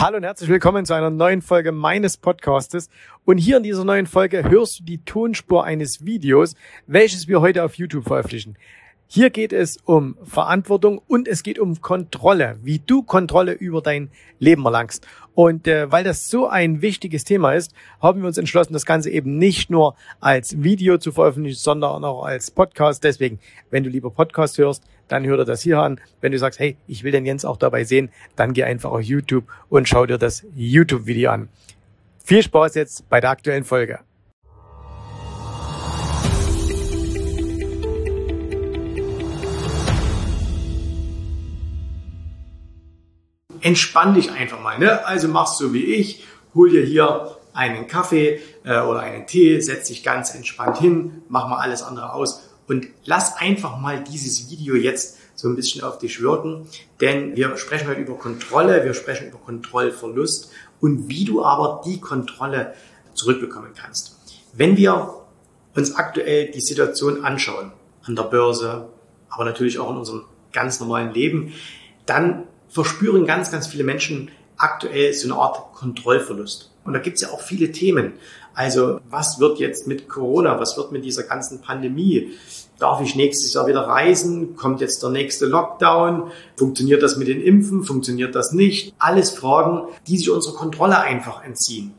Hallo und herzlich willkommen zu einer neuen Folge meines Podcastes. Und hier in dieser neuen Folge hörst du die Tonspur eines Videos, welches wir heute auf YouTube veröffentlichen. Hier geht es um Verantwortung und es geht um Kontrolle, wie du Kontrolle über dein Leben erlangst. Und äh, weil das so ein wichtiges Thema ist, haben wir uns entschlossen, das Ganze eben nicht nur als Video zu veröffentlichen, sondern auch als Podcast. Deswegen, wenn du lieber Podcast hörst, dann hör dir das hier an. Wenn du sagst, hey, ich will den Jens auch dabei sehen, dann geh einfach auf YouTube und schau dir das YouTube-Video an. Viel Spaß jetzt bei der aktuellen Folge. Entspann dich einfach mal. Ne? Also machst so wie ich, hol dir hier einen Kaffee äh, oder einen Tee, setz dich ganz entspannt hin, mach mal alles andere aus und lass einfach mal dieses Video jetzt so ein bisschen auf dich wirken, denn wir sprechen heute über Kontrolle, wir sprechen über Kontrollverlust und wie du aber die Kontrolle zurückbekommen kannst. Wenn wir uns aktuell die Situation anschauen, an der Börse, aber natürlich auch in unserem ganz normalen Leben, dann verspüren ganz, ganz viele Menschen aktuell so eine Art Kontrollverlust. Und da gibt es ja auch viele Themen. Also was wird jetzt mit Corona? Was wird mit dieser ganzen Pandemie? Darf ich nächstes Jahr wieder reisen? Kommt jetzt der nächste Lockdown? Funktioniert das mit den Impfen? Funktioniert das nicht? Alles Fragen, die sich unserer Kontrolle einfach entziehen.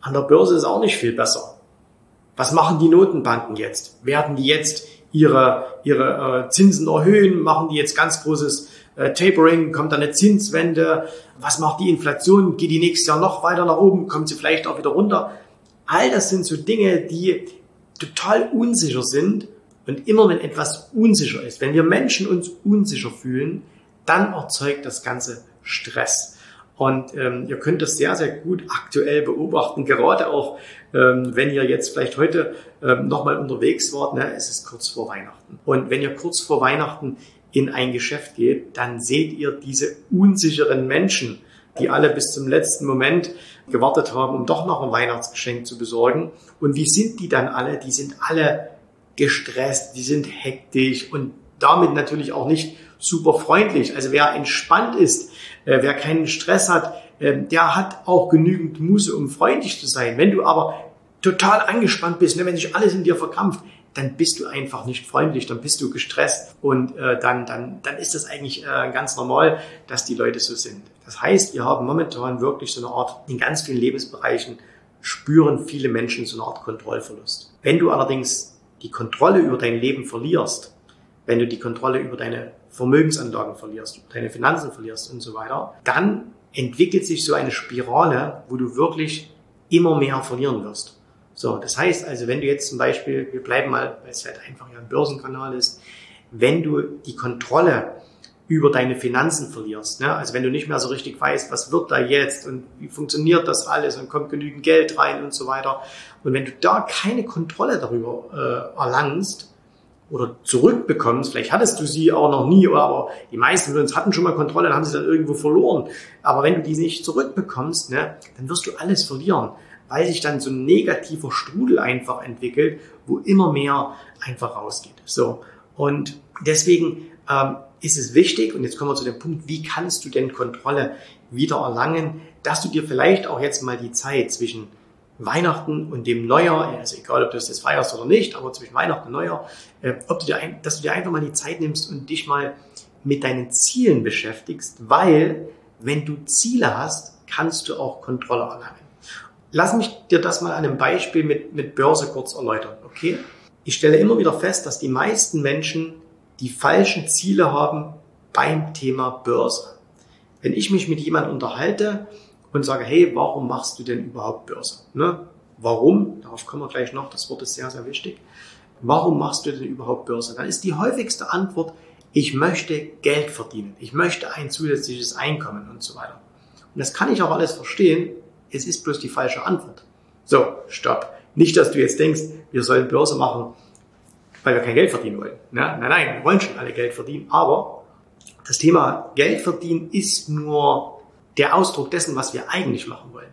An der Börse ist auch nicht viel besser. Was machen die Notenbanken jetzt? Werden die jetzt ihre, ihre äh, Zinsen erhöhen? Machen die jetzt ganz großes äh, Tapering? Kommt da eine Zinswende? Was macht die Inflation? Geht die nächstes Jahr noch weiter nach oben? Kommt sie vielleicht auch wieder runter? All das sind so Dinge, die total unsicher sind. Und immer wenn etwas unsicher ist, wenn wir Menschen uns unsicher fühlen, dann erzeugt das Ganze Stress. Und ähm, ihr könnt das sehr, sehr gut aktuell beobachten, gerade auch, ähm, wenn ihr jetzt vielleicht heute ähm, nochmal unterwegs wart, ne, es ist kurz vor Weihnachten. Und wenn ihr kurz vor Weihnachten in ein Geschäft geht, dann seht ihr diese unsicheren Menschen, die alle bis zum letzten Moment gewartet haben, um doch noch ein Weihnachtsgeschenk zu besorgen. Und wie sind die dann alle? Die sind alle gestresst, die sind hektisch und damit natürlich auch nicht super freundlich. Also wer entspannt ist, äh, wer keinen Stress hat, äh, der hat auch genügend Muße, um freundlich zu sein. Wenn du aber total angespannt bist, ne, wenn sich alles in dir verkrampft, dann bist du einfach nicht freundlich, dann bist du gestresst und äh, dann, dann, dann ist das eigentlich äh, ganz normal, dass die Leute so sind. Das heißt, wir haben momentan wirklich so eine Art, in ganz vielen Lebensbereichen spüren viele Menschen so eine Art Kontrollverlust. Wenn du allerdings die Kontrolle über dein Leben verlierst, wenn du die Kontrolle über deine Vermögensanlagen verlierst, deine Finanzen verlierst und so weiter, dann entwickelt sich so eine Spirale, wo du wirklich immer mehr verlieren wirst. So, das heißt also, wenn du jetzt zum Beispiel, wir bleiben mal, weil es halt einfach ja ein Börsenkanal ist, wenn du die Kontrolle über deine Finanzen verlierst, ne? also wenn du nicht mehr so richtig weißt, was wird da jetzt und wie funktioniert das alles und kommt genügend Geld rein und so weiter, und wenn du da keine Kontrolle darüber äh, erlangst oder zurückbekommst, vielleicht hattest du sie auch noch nie, aber die meisten von uns hatten schon mal Kontrolle, dann haben sie dann irgendwo verloren. Aber wenn du die nicht zurückbekommst, ne, dann wirst du alles verlieren weil sich dann so ein negativer Strudel einfach entwickelt, wo immer mehr einfach rausgeht. So. Und deswegen ähm, ist es wichtig, und jetzt kommen wir zu dem Punkt, wie kannst du denn Kontrolle wieder erlangen, dass du dir vielleicht auch jetzt mal die Zeit zwischen Weihnachten und dem Neujahr, also egal ob du das jetzt feierst oder nicht, aber zwischen Weihnachten und Neujahr, äh, ob du dir ein, dass du dir einfach mal die Zeit nimmst und dich mal mit deinen Zielen beschäftigst, weil wenn du Ziele hast, kannst du auch Kontrolle erlangen. Lass mich dir das mal an einem Beispiel mit, mit Börse kurz erläutern, okay? Ich stelle immer wieder fest, dass die meisten Menschen die falschen Ziele haben beim Thema Börse. Wenn ich mich mit jemandem unterhalte und sage, hey, warum machst du denn überhaupt Börse? Ne? Warum? Darauf kommen wir gleich noch, das Wort ist sehr, sehr wichtig. Warum machst du denn überhaupt Börse? Dann ist die häufigste Antwort, ich möchte Geld verdienen, ich möchte ein zusätzliches Einkommen und so weiter. Und das kann ich auch alles verstehen, es ist bloß die falsche Antwort. So, stopp. Nicht, dass du jetzt denkst, wir sollen Börse machen, weil wir kein Geld verdienen wollen. Nein, nein, wir wollen schon alle Geld verdienen. Aber das Thema Geld verdienen ist nur der Ausdruck dessen, was wir eigentlich machen wollen.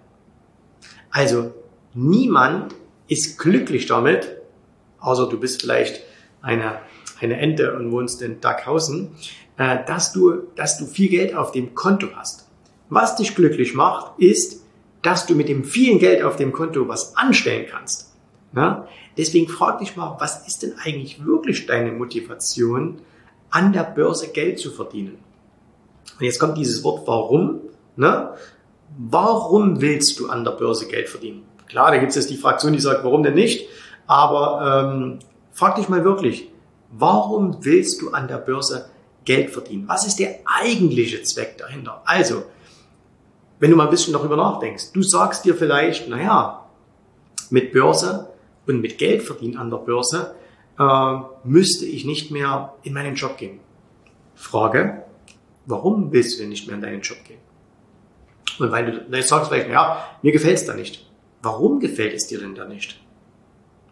Also niemand ist glücklich damit, außer du bist vielleicht eine, eine Ente und wohnst in Dackhausen, äh, dass du, dass du viel Geld auf dem Konto hast. Was dich glücklich macht, ist, dass du mit dem vielen Geld auf dem Konto was anstellen kannst. Ja? Deswegen frag dich mal, was ist denn eigentlich wirklich deine Motivation, an der Börse Geld zu verdienen? Und jetzt kommt dieses Wort warum. Ne? Warum willst du an der Börse Geld verdienen? Klar, da gibt es jetzt die Fraktion, die sagt, warum denn nicht? Aber ähm, frag dich mal wirklich, warum willst du an der Börse Geld verdienen? Was ist der eigentliche Zweck dahinter? Also, wenn du mal ein bisschen darüber nachdenkst, du sagst dir vielleicht, naja, mit Börse und mit Geld verdienen an der Börse äh, müsste ich nicht mehr in meinen Job gehen. Frage, warum willst du denn nicht mehr in deinen Job gehen? Und weil du jetzt sagst vielleicht, ja, mir gefällt es da nicht. Warum gefällt es dir denn da nicht?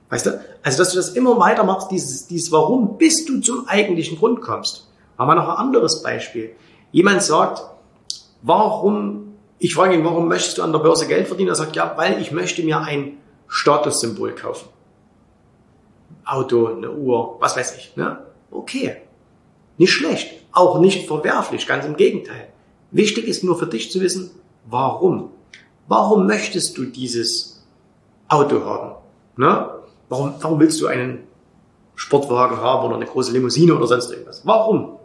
Weißt du? Also, dass du das immer weiter machst, dieses, dieses Warum, bis du zum eigentlichen Grund kommst. Machen wir noch ein anderes Beispiel. Jemand sagt, warum, ich frage ihn, warum möchtest du an der Börse Geld verdienen? Er sagt, ja, weil ich möchte mir ein Statussymbol kaufen. Auto, eine Uhr, was weiß ich. Ne? Okay. Nicht schlecht. Auch nicht verwerflich, ganz im Gegenteil. Wichtig ist nur für dich zu wissen, warum. Warum möchtest du dieses Auto haben? Ne? Warum, warum willst du einen Sportwagen haben oder eine große Limousine oder sonst irgendwas? Warum?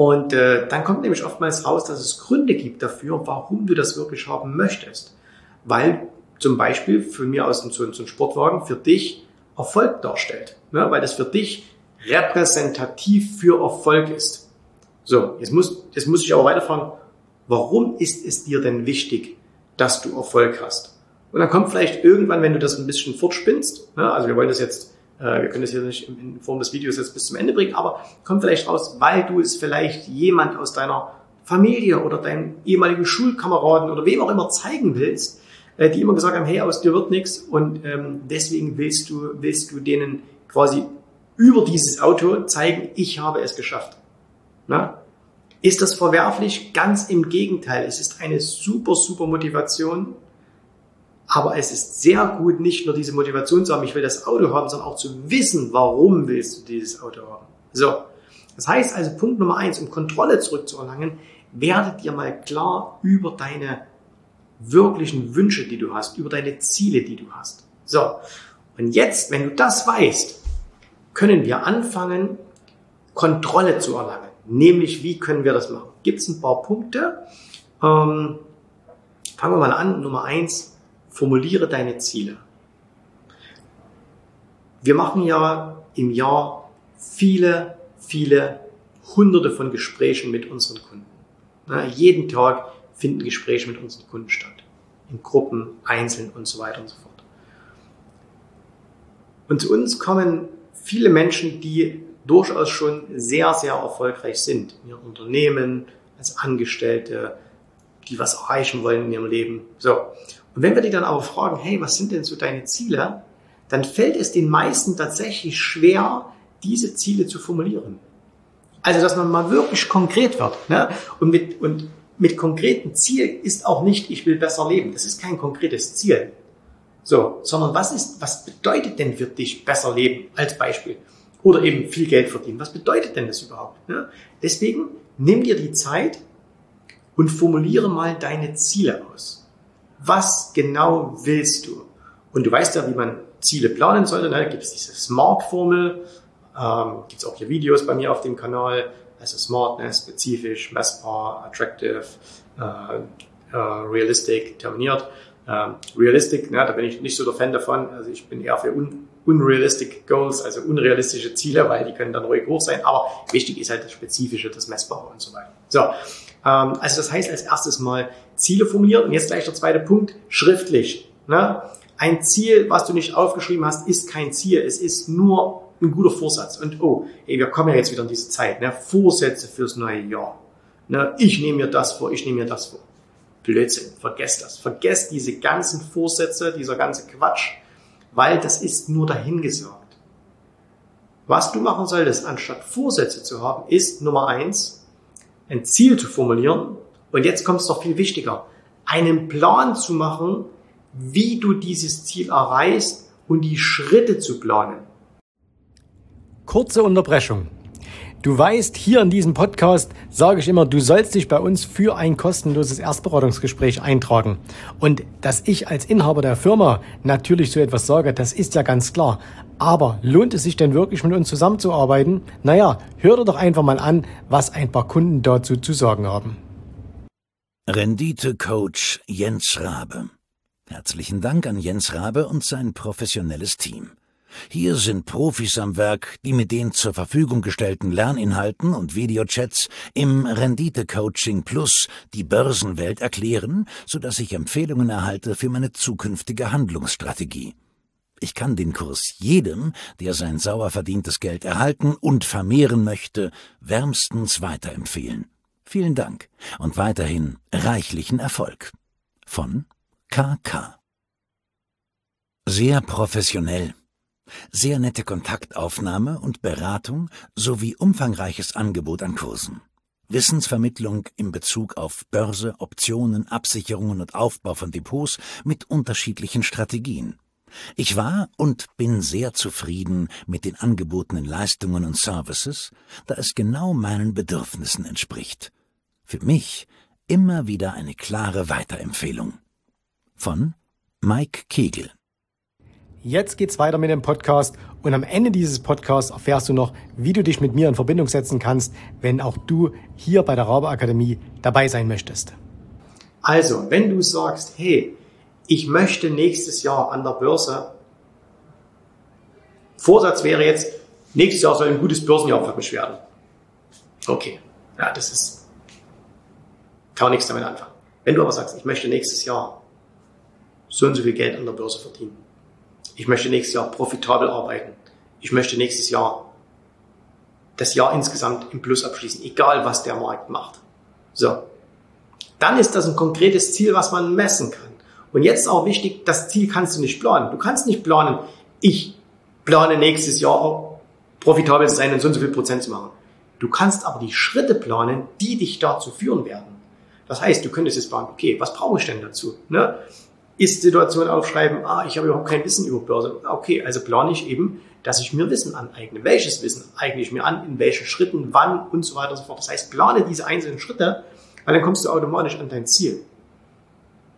Und äh, dann kommt nämlich oftmals raus, dass es Gründe gibt dafür, warum du das wirklich haben möchtest. Weil zum Beispiel für mir aus so, so ein Sportwagen für dich Erfolg darstellt. Ne? Weil das für dich repräsentativ für Erfolg ist. So, jetzt muss, jetzt muss ich aber weiterfragen, warum ist es dir denn wichtig, dass du Erfolg hast? Und dann kommt vielleicht irgendwann, wenn du das ein bisschen fortspinnst, ne? also wir wollen das jetzt wir können das hier nicht in Form des Videos jetzt bis zum Ende bringen, aber kommt vielleicht raus, weil du es vielleicht jemand aus deiner Familie oder deinen ehemaligen Schulkameraden oder wem auch immer zeigen willst, äh, die immer gesagt haben, hey, aus dir wird nichts und ähm, deswegen willst du, willst du denen quasi über dieses Auto zeigen, ich habe es geschafft. Na? Ist das verwerflich? Ganz im Gegenteil. Es ist eine super, super Motivation, aber es ist sehr gut, nicht nur diese Motivation zu haben, ich will das Auto haben, sondern auch zu wissen, warum willst du dieses Auto haben. So. Das heißt also, Punkt Nummer eins, um Kontrolle zurückzuerlangen, werde dir mal klar über deine wirklichen Wünsche, die du hast, über deine Ziele, die du hast. So. Und jetzt, wenn du das weißt, können wir anfangen, Kontrolle zu erlangen. Nämlich, wie können wir das machen? Gibt es ein paar Punkte? Ähm, fangen wir mal an. Nummer eins, Formuliere deine Ziele. Wir machen ja im Jahr viele, viele hunderte von Gesprächen mit unseren Kunden. Na, jeden Tag finden Gespräche mit unseren Kunden statt. In Gruppen, einzeln und so weiter und so fort. Und zu uns kommen viele Menschen, die durchaus schon sehr, sehr erfolgreich sind in ihrem Unternehmen, als Angestellte, die was erreichen wollen in ihrem Leben. So. Und wenn wir die dann aber fragen, hey, was sind denn so deine Ziele? Dann fällt es den meisten tatsächlich schwer, diese Ziele zu formulieren. Also, dass man mal wirklich konkret wird. Ne? Und, mit, und mit konkreten Ziel ist auch nicht, ich will besser leben. Das ist kein konkretes Ziel. So, sondern was ist, was bedeutet denn für dich besser leben als Beispiel? Oder eben viel Geld verdienen. Was bedeutet denn das überhaupt? Ne? Deswegen nimm dir die Zeit und formuliere mal deine Ziele aus was genau willst du? Und du weißt ja, wie man Ziele planen sollte. Ne? Da gibt es diese Smart-Formel, ähm, gibt es auch hier Videos bei mir auf dem Kanal. Also Smart, ne? spezifisch, messbar, attractive, äh, äh, realistic, terminiert. Ähm, realistic, ne? da bin ich nicht so der Fan davon. Also ich bin eher für un unrealistic Goals, also unrealistische Ziele, weil die können dann ruhig hoch sein. Aber wichtig ist halt das Spezifische, das Messbare und so weiter. So, ähm, also das heißt als erstes mal Ziele formulieren und jetzt gleich der zweite Punkt, schriftlich. Ne? Ein Ziel, was du nicht aufgeschrieben hast, ist kein Ziel. Es ist nur ein guter Vorsatz. Und oh, ey, wir kommen ja jetzt wieder in diese Zeit. Ne? Vorsätze fürs neue Jahr. Ne? Ich nehme mir das vor, ich nehme mir das vor. Blödsinn, vergesst das. Vergesst diese ganzen Vorsätze, dieser ganze Quatsch, weil das ist nur dahingesagt. Was du machen solltest, anstatt Vorsätze zu haben, ist Nummer eins, ein Ziel zu formulieren. Und jetzt kommt es doch viel wichtiger, einen Plan zu machen, wie du dieses Ziel erreichst und die Schritte zu planen. Kurze Unterbrechung. Du weißt, hier in diesem Podcast sage ich immer, du sollst dich bei uns für ein kostenloses Erstberatungsgespräch eintragen. Und dass ich als Inhaber der Firma natürlich so etwas sage, das ist ja ganz klar. Aber lohnt es sich denn wirklich mit uns zusammenzuarbeiten? Naja, hör dir doch einfach mal an, was ein paar Kunden dazu zu sagen haben. Rendite-Coach Jens Rabe. Herzlichen Dank an Jens Rabe und sein professionelles Team. Hier sind Profis am Werk, die mit den zur Verfügung gestellten Lerninhalten und Videochats im Rendite Coaching Plus die Börsenwelt erklären, sodass ich Empfehlungen erhalte für meine zukünftige Handlungsstrategie. Ich kann den Kurs jedem, der sein sauer verdientes Geld erhalten und vermehren möchte, wärmstens weiterempfehlen. Vielen Dank und weiterhin reichlichen Erfolg. Von KK. Sehr professionell sehr nette Kontaktaufnahme und Beratung sowie umfangreiches Angebot an Kursen. Wissensvermittlung in Bezug auf Börse, Optionen, Absicherungen und Aufbau von Depots mit unterschiedlichen Strategien. Ich war und bin sehr zufrieden mit den angebotenen Leistungen und Services, da es genau meinen Bedürfnissen entspricht. Für mich immer wieder eine klare Weiterempfehlung. Von Mike Kegel Jetzt geht's weiter mit dem Podcast und am Ende dieses Podcasts erfährst du noch, wie du dich mit mir in Verbindung setzen kannst, wenn auch du hier bei der Rabe Akademie dabei sein möchtest. Also, wenn du sagst, hey, ich möchte nächstes Jahr an der Börse, Vorsatz wäre jetzt, nächstes Jahr soll ein gutes Börsenjahr für mich werden. Okay, ja, das ist, kann nichts damit anfangen. Wenn du aber sagst, ich möchte nächstes Jahr so und so viel Geld an der Börse verdienen, ich möchte nächstes Jahr profitabel arbeiten. Ich möchte nächstes Jahr das Jahr insgesamt im Plus abschließen, egal was der Markt macht. So. Dann ist das ein konkretes Ziel, was man messen kann. Und jetzt auch wichtig, das Ziel kannst du nicht planen. Du kannst nicht planen, ich plane nächstes Jahr profitabel zu sein und so und so viel Prozent zu machen. Du kannst aber die Schritte planen, die dich dazu führen werden. Das heißt, du könntest jetzt planen, okay, was brauche ich denn dazu? Ne? Ist-Situation aufschreiben, ah, ich habe überhaupt kein Wissen über Börse. Okay, also plane ich eben, dass ich mir Wissen aneigne. Welches Wissen eigne ich mir an, in welchen Schritten, wann und so weiter und so fort. Das heißt, plane diese einzelnen Schritte, weil dann kommst du automatisch an dein Ziel.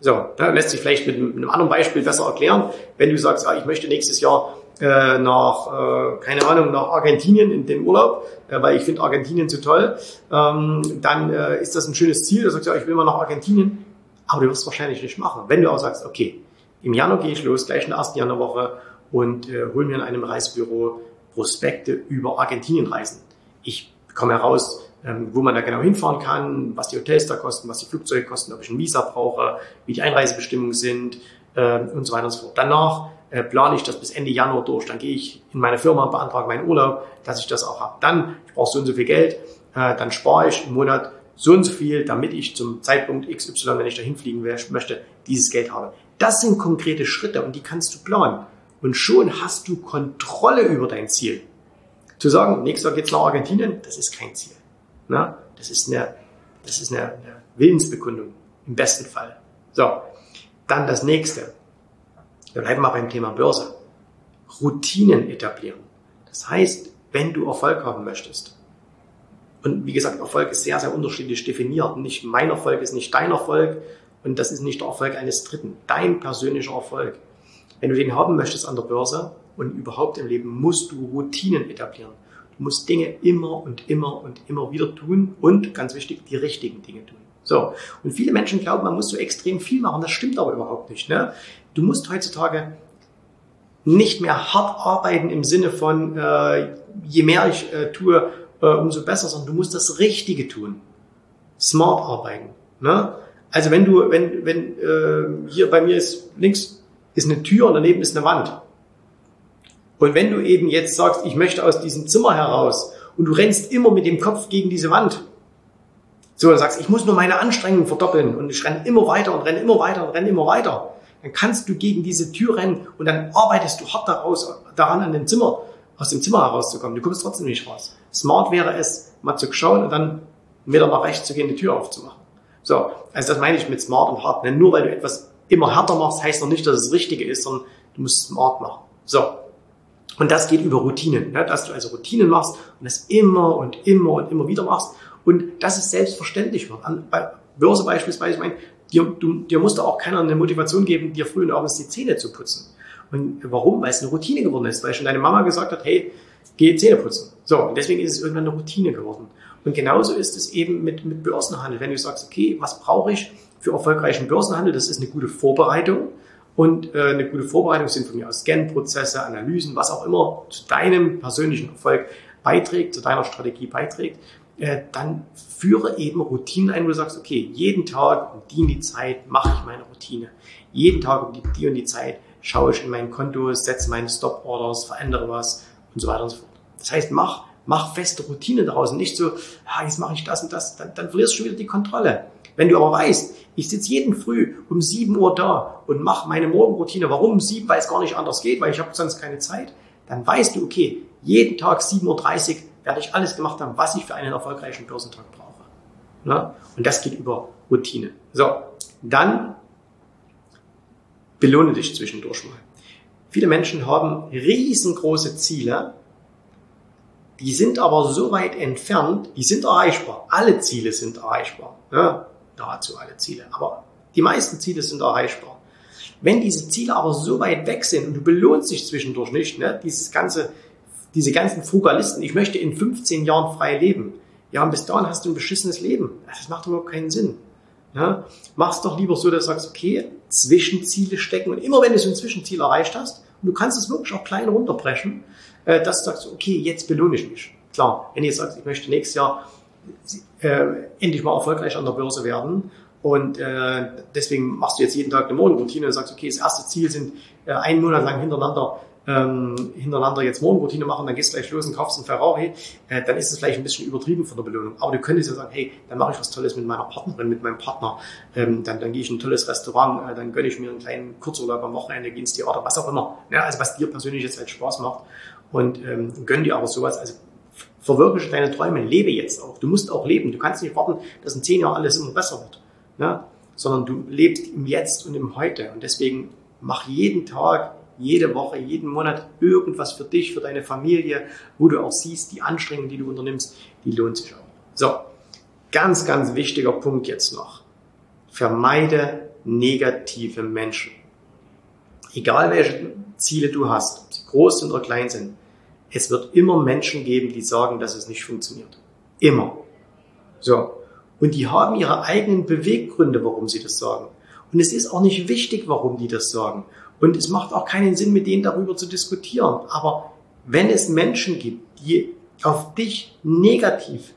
So, da lässt sich vielleicht mit einem anderen Beispiel besser erklären. Wenn du sagst, ah, ich möchte nächstes Jahr äh, nach, äh, keine Ahnung, nach Argentinien in den Urlaub, äh, weil ich finde Argentinien zu toll, ähm, dann äh, ist das ein schönes Ziel. Da sagst du, ja, ich will mal nach Argentinien aber du wirst es wahrscheinlich nicht machen. Wenn du auch sagst, okay, im Januar gehe ich los, gleich in der ersten Januarwoche und äh, hol mir in einem Reisebüro Prospekte über Argentinien reisen. Ich komme heraus, wo man da genau hinfahren kann, was die Hotels da kosten, was die Flugzeuge kosten, ob ich ein Visa brauche, wie die Einreisebestimmungen sind äh, und so weiter und so fort. Danach äh, plane ich das bis Ende Januar durch. Dann gehe ich in meine Firma, beantrage meinen Urlaub, dass ich das auch habe. Dann, ich brauche so und so viel Geld, äh, dann spare ich im Monat so und so viel, damit ich zum Zeitpunkt XY, wenn ich dahin fliegen möchte, dieses Geld habe. Das sind konkrete Schritte und die kannst du planen. Und schon hast du Kontrolle über dein Ziel. Zu sagen, nächstes Jahr geht's nach Argentinien, das ist kein Ziel. Na, das ist eine, das ist eine, eine Willensbekundung im besten Fall. So, dann das nächste. Wir bleiben mal beim Thema Börse. Routinen etablieren. Das heißt, wenn du Erfolg haben möchtest, und wie gesagt, Erfolg ist sehr, sehr unterschiedlich definiert. Nicht mein Erfolg ist nicht dein Erfolg und das ist nicht der Erfolg eines Dritten. Dein persönlicher Erfolg. Wenn du den haben möchtest an der Börse und überhaupt im Leben, musst du Routinen etablieren. Du musst Dinge immer und immer und immer wieder tun und, ganz wichtig, die richtigen Dinge tun. So. Und viele Menschen glauben, man muss so extrem viel machen. Das stimmt aber überhaupt nicht. Ne? Du musst heutzutage nicht mehr hart arbeiten im Sinne von, äh, je mehr ich äh, tue, äh, umso besser, sondern du musst das Richtige tun. Smart arbeiten. Ne? Also wenn du, wenn, wenn äh, hier bei mir ist links ist eine Tür und daneben ist eine Wand. Und wenn du eben jetzt sagst, ich möchte aus diesem Zimmer heraus und du rennst immer mit dem Kopf gegen diese Wand, so dann sagst, ich muss nur meine Anstrengung verdoppeln und ich renne immer weiter und renne immer weiter und renne immer weiter, dann kannst du gegen diese Tür rennen und dann arbeitest du hart daraus, daran an dem Zimmer, aus dem Zimmer herauszukommen. Du kommst trotzdem nicht raus. Smart wäre es, mal zu schauen und dann einen Meter nach rechts zu gehen, die Tür aufzumachen. So, also das meine ich mit smart und hart. Denn nur weil du etwas immer härter machst, heißt noch nicht, dass es das Richtige ist, sondern du musst smart machen. So. Und das geht über Routinen, ne? dass du also Routinen machst und das immer und immer und immer wieder machst und dass es selbstverständlich wird. An, bei Börse beispielsweise, ich meine, dir, du, dir muss da auch keiner eine Motivation geben, dir früh und abends die Zähne zu putzen. Und warum? Weil es eine Routine geworden ist, weil schon deine Mama gesagt hat, hey, geh Zähne putzen. So, und deswegen ist es irgendwann eine Routine geworden. Und genauso ist es eben mit, mit Börsenhandel. Wenn du sagst, okay, was brauche ich für erfolgreichen Börsenhandel? Das ist eine gute Vorbereitung. Und äh, eine gute Vorbereitung sind von mir aus Scan-Prozesse, Analysen, was auch immer zu deinem persönlichen Erfolg beiträgt, zu deiner Strategie beiträgt. Äh, dann führe eben Routinen ein, wo du sagst, okay, jeden Tag um die und die Zeit mache ich meine Routine. Jeden Tag um die, und die Zeit schaue ich in mein Konto, setze meine Stop-Orders, verändere was und so weiter und so fort. Das heißt, mach Mach feste Routine daraus und nicht so, ah, jetzt mache ich das und das, dann, dann verlierst du schon wieder die Kontrolle. Wenn du aber weißt, ich sitze jeden Früh um 7 Uhr da und mache meine Morgenroutine, warum um 7? Weil es gar nicht anders geht, weil ich habe sonst keine Zeit, dann weißt du, okay, jeden Tag 7.30 Uhr werde ich alles gemacht haben, was ich für einen erfolgreichen Börsentag brauche. Na? Und das geht über Routine. So, dann belohne dich zwischendurch mal. Viele Menschen haben riesengroße Ziele, die sind aber so weit entfernt, die sind erreichbar. Alle Ziele sind erreichbar. Ja, nahezu alle Ziele. Aber die meisten Ziele sind erreichbar. Wenn diese Ziele aber so weit weg sind und du belohnst dich zwischendurch nicht, ne, dieses ganze, diese ganzen Frugalisten, ich möchte in 15 Jahren frei leben. Ja, und bis dahin hast du ein beschissenes Leben. Das macht überhaupt keinen Sinn. Ja, mach's doch lieber so, dass du sagst, okay, Zwischenziele stecken und immer wenn du so ein Zwischenziel erreicht hast, und du kannst es wirklich auch klein runterbrechen, äh, dass du sagst, okay, jetzt belohne ich mich. Klar, wenn ihr sagt, ich möchte nächstes Jahr äh, endlich mal erfolgreich an der Börse werden und äh, deswegen machst du jetzt jeden Tag eine Morgenroutine und sagst, okay, das erste Ziel sind äh, einen Monat lang hintereinander ähm, hintereinander jetzt Morgenroutine machen, dann gehst du gleich los und kaufst einen Ferrari, äh, dann ist es vielleicht ein bisschen übertrieben von der Belohnung. Aber du könntest ja sagen, hey, dann mache ich was Tolles mit meiner Partnerin, mit meinem Partner, ähm, dann, dann gehe ich in ein tolles Restaurant, äh, dann gönne ich mir einen kleinen Kurzurlaub am Wochenende, gehe ins Theater, was auch immer. Ja, also was dir persönlich jetzt halt Spaß macht und ähm, gönn dir aber sowas. Also verwirkliche deine Träume, lebe jetzt auch. Du musst auch leben. Du kannst nicht warten, dass in zehn Jahren alles immer besser wird, ne? sondern du lebst im Jetzt und im Heute. Und deswegen mach jeden Tag, jede Woche, jeden Monat irgendwas für dich, für deine Familie, wo du auch siehst, die Anstrengungen, die du unternimmst, die lohnt sich auch. So, ganz, ganz wichtiger Punkt jetzt noch. Vermeide negative Menschen. Egal welche Ziele du hast, ob sie groß sind oder klein sind, es wird immer Menschen geben, die sagen, dass es nicht funktioniert. Immer. So. Und die haben ihre eigenen Beweggründe, warum sie das sagen. Und es ist auch nicht wichtig, warum die das sagen. Und es macht auch keinen Sinn, mit denen darüber zu diskutieren. Aber wenn es Menschen gibt, die auf dich negativ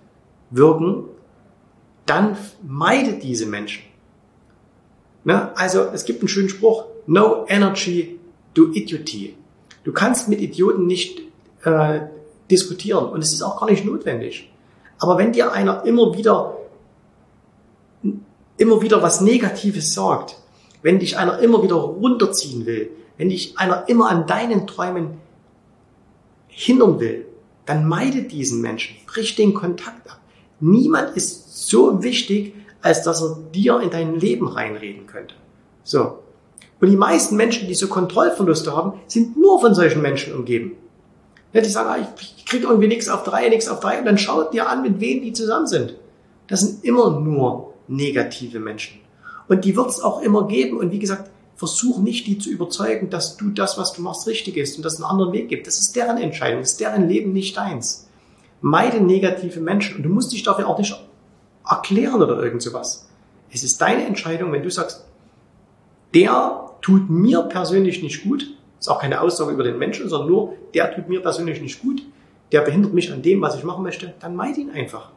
wirken, dann meide diese Menschen. Ne? Also es gibt einen schönen Spruch, no energy to idiocy. Du kannst mit Idioten nicht äh, diskutieren und es ist auch gar nicht notwendig. Aber wenn dir einer immer wieder immer wieder was Negatives sagt, wenn dich einer immer wieder runterziehen will, wenn dich einer immer an deinen Träumen hindern will, dann meide diesen Menschen, brich den Kontakt ab. Niemand ist so wichtig, als dass er dir in dein Leben reinreden könnte. So. Und die meisten Menschen, die so Kontrollverluste haben, sind nur von solchen Menschen umgeben. Ja, die sagen, ah, ich kriege irgendwie nichts auf drei, nichts auf drei. Und dann schaut dir an, mit wem die zusammen sind. Das sind immer nur negative Menschen. Und die wird es auch immer geben. Und wie gesagt, versuch nicht, die zu überzeugen, dass du das, was du machst, richtig ist und dass es einen anderen Weg gibt. Das ist deren Entscheidung, das ist deren Leben, nicht deins. Meide negative Menschen. Und du musst dich dafür auch nicht erklären oder irgend sowas. Es ist deine Entscheidung, wenn du sagst, der tut mir persönlich nicht gut, ist auch keine Aussage über den Menschen, sondern nur, der tut mir persönlich nicht gut, der behindert mich an dem, was ich machen möchte, dann meid ihn einfach.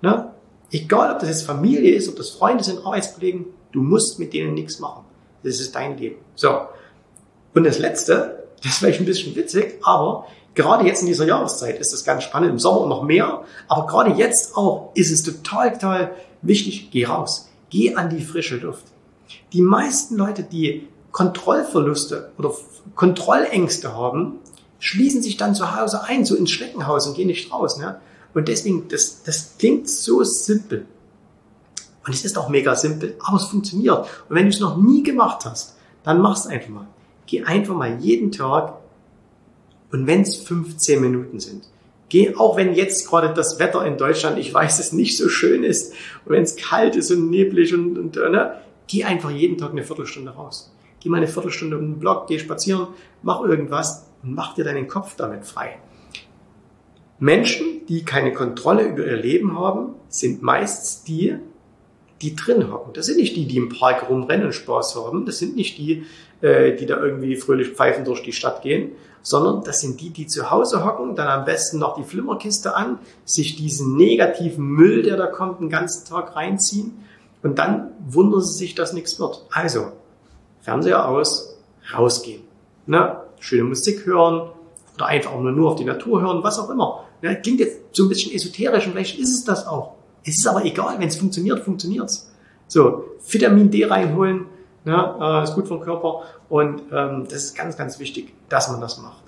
Ne? Egal, ob das jetzt Familie ist, ob das Freunde sind, Arbeitskollegen, du musst mit denen nichts machen. Das ist dein Leben. So. Und das Letzte, das ist vielleicht ein bisschen witzig, aber gerade jetzt in dieser Jahreszeit ist das ganz spannend, im Sommer noch mehr, aber gerade jetzt auch ist es total, total wichtig, geh raus. Geh an die frische Luft. Die meisten Leute, die Kontrollverluste oder Kontrollängste haben, schließen sich dann zu Hause ein, so ins Schneckenhaus und gehen nicht raus. Ne? Und deswegen, das, das klingt so simpel. Und es ist auch mega simpel, aber es funktioniert. Und wenn du es noch nie gemacht hast, dann mach es einfach mal. Geh einfach mal jeden Tag Und wenn es 15 Minuten sind, geh, auch wenn jetzt gerade das Wetter in Deutschland, ich weiß, es nicht so schön ist, und wenn es kalt ist und neblig und, und ne, geh einfach jeden Tag eine Viertelstunde raus. Geh mal eine Viertelstunde um den Block, geh spazieren, mach irgendwas und mach dir deinen Kopf damit frei. Menschen, die keine Kontrolle über ihr Leben haben, sind meist die, die drin hocken. Das sind nicht die, die im Park rumrennen und Spaß haben. Das sind nicht die, äh, die da irgendwie fröhlich pfeifen durch die Stadt gehen, sondern das sind die, die zu Hause hocken, dann am besten noch die Flimmerkiste an, sich diesen negativen Müll, der da kommt, den ganzen Tag reinziehen und dann wundern sie sich, dass nichts wird. Also, Fernseher aus, rausgehen. Ne? Schöne Musik hören oder einfach nur, nur auf die Natur hören, was auch immer. Ne? Klingt jetzt so ein bisschen esoterisch und vielleicht ist es das auch. Es ist aber egal, wenn es funktioniert, funktioniert's. So, Vitamin D reinholen, ne, äh, ist gut den Körper und ähm, das ist ganz, ganz wichtig, dass man das macht.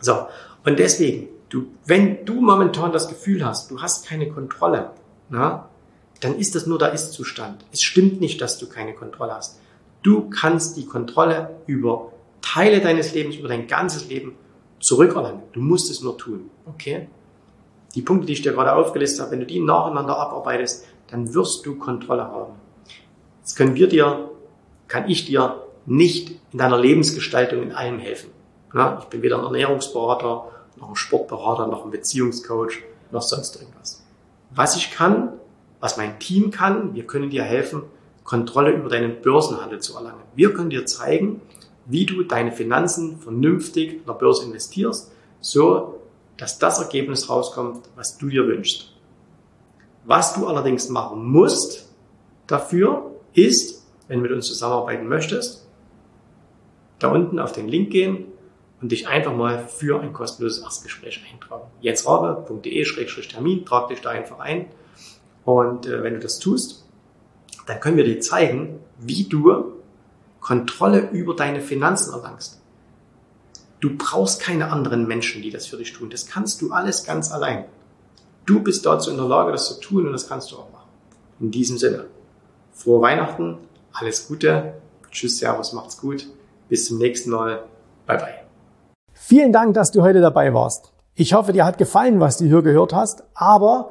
So, und deswegen, du, wenn du momentan das Gefühl hast, du hast keine Kontrolle, na, dann ist das nur der Ist-Zustand. Es stimmt nicht, dass du keine Kontrolle hast. Du kannst die Kontrolle über Teile deines Lebens, über dein ganzes Leben zurückerlangen. Du musst es nur tun. Okay? Die Punkte, die ich dir gerade aufgelistet habe, wenn du die nacheinander abarbeitest, dann wirst du Kontrolle haben. Jetzt können wir dir, kann ich dir nicht in deiner Lebensgestaltung in allem helfen. Ja, ich bin weder ein Ernährungsberater, noch ein Sportberater, noch ein Beziehungscoach, noch sonst irgendwas. Was ich kann, was mein Team kann, wir können dir helfen, Kontrolle über deinen Börsenhandel zu erlangen. Wir können dir zeigen, wie du deine Finanzen vernünftig an der Börse investierst, so dass das Ergebnis rauskommt, was du dir wünschst. Was du allerdings machen musst dafür ist, wenn du mit uns zusammenarbeiten möchtest, da unten auf den Link gehen und dich einfach mal für ein kostenloses Erstgespräch eintragen. jensrabe.de-termin, trag dich da einfach ein. Und äh, wenn du das tust, dann können wir dir zeigen, wie du Kontrolle über deine Finanzen erlangst. Du brauchst keine anderen Menschen, die das für dich tun. Das kannst du alles ganz allein. Du bist dazu in der Lage, das zu tun und das kannst du auch machen. In diesem Sinne. Frohe Weihnachten, alles Gute, tschüss, Servus, macht's gut, bis zum nächsten Mal, bye bye. Vielen Dank, dass du heute dabei warst. Ich hoffe, dir hat gefallen, was du hier gehört hast, aber